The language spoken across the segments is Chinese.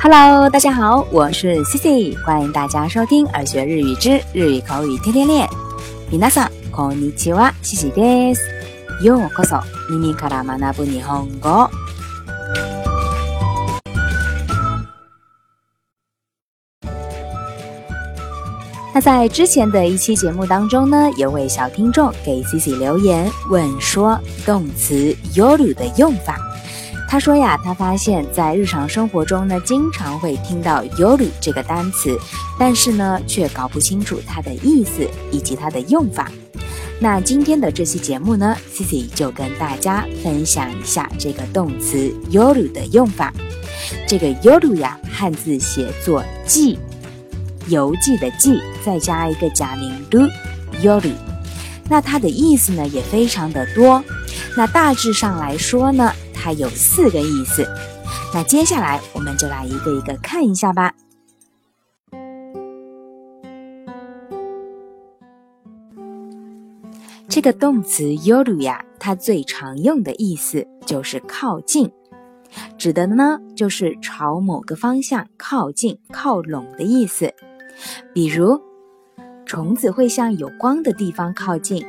Hello，大家好，我是 Cici，欢迎大家收听《耳学日语之日语口语天天练》。皆さんこんにちは、Cici です。ようこそ耳から学ぶ日本語。那在之前的一期节目当中呢，有位小听众给 Cici 留言问说，动词 yoru 的用法。 他说呀，他发现，在日常生活中呢，经常会听到 “yoru” 这个单词，但是呢，却搞不清楚它的意思以及它的用法。那今天的这期节目呢，Cici 就跟大家分享一下这个动词 “yoru” 的用法。这个 “yoru” 呀，汉字写作“记”，邮寄的“寄”，再加一个假名 “ru”，yoru。那它的意思呢，也非常的多。那大致上来说呢。它有四个意思，那接下来我们就来一个一个看一下吧。这个动词 yoru 呀，它最常用的意思就是靠近，指的呢就是朝某个方向靠近、靠拢的意思。比如，虫子会向有光的地方靠近。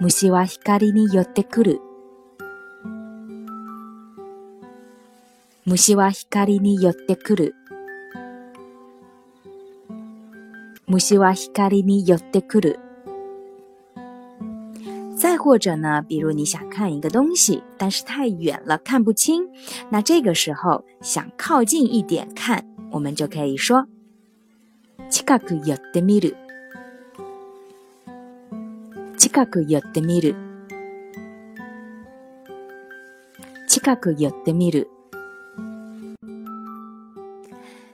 虫は光に寄ってくる。 虫は光に寄ってくる。虫は光に寄ってくる。再或者呢，比如你想看一个东西，但是太远了看不清，那这个时候想靠近一点看，我们就可以说近く寄ってみる。近く寄ってみる。近く寄ってみる。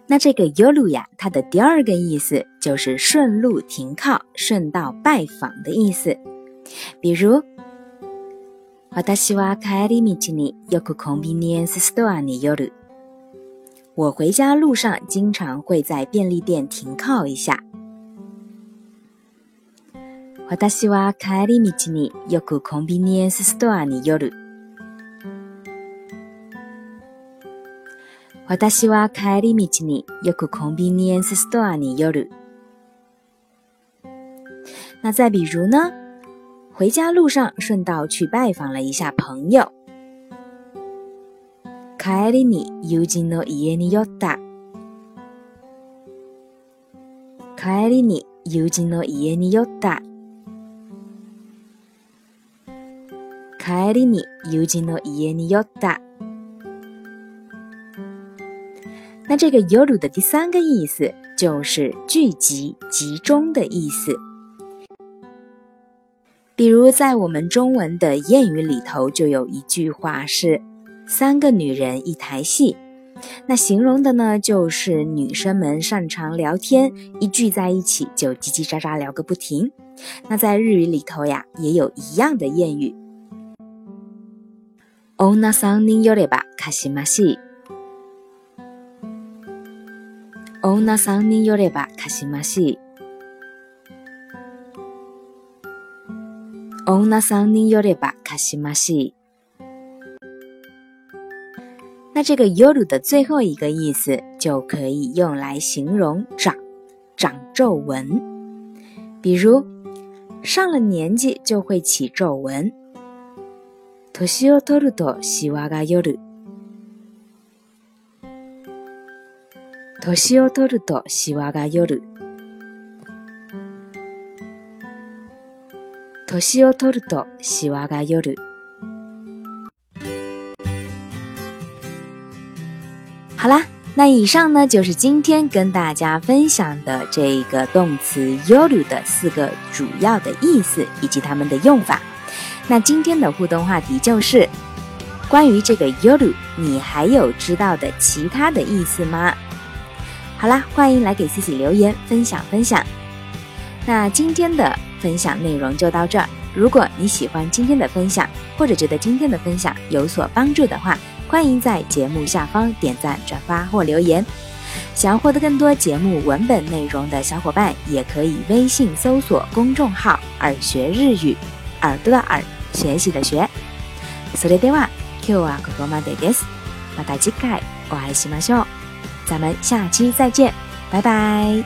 那这个 “yoru” 呀，它的第二个意思就是顺路停靠、顺道拜访的意思。比如，私は帰り道によくコンビニエンスストアに寄る。我回家路上经常会在便利店停靠一下。私は帰り道によくコンビニエンスストアに寄る。 私は帰り道によくコンビニエンスストアに寄る。那再比如呢？回家路上顺道去拜访了一下朋友。帰りに友人の家に寄った。帰りに友人の家に寄った。帰りに友人の家に寄った。 那这个 yoru 的第三个意思就是聚集、集中的意思。比如在我们中文的谚语里头，就有一句话是“三个女人一台戏”，那形容的呢就是女生们擅长聊天，一聚在一起就叽叽喳喳聊个不停。那在日语里头呀，也有一样的谚语：“ona san ni yoreba kashimasu。”女三人寄ればかしましい。女三人寄ればかしましい。那这个 yoru 的最后一个意思就可以用来形容长长皱纹，比如上了年纪就会起皱纹。年を取るとシワが寄る。 年を取るとシワが寄る。年を取るとシワが寄る。好啦，那以上呢就是今天跟大家分享的这个动词 yoru 的四个主要的意思以及它们的用法。那今天的互动话题就是关于这个 yoru，你还有知道的其他的意思吗？ 好啦，欢迎来给自己留言分享分享。那今天的分享内容就到这儿。如果你喜欢今天的分享，或者觉得今天的分享有所帮助的话，欢迎在节目下方点赞、转发或留言。想要获得更多节目文本内容的小伙伴，也可以微信搜索公众号“耳学日语”，耳朵的耳，学习的学。それでは今日はここまでです。また次回。 我爱喜马秀， 咱们下期再见，拜拜。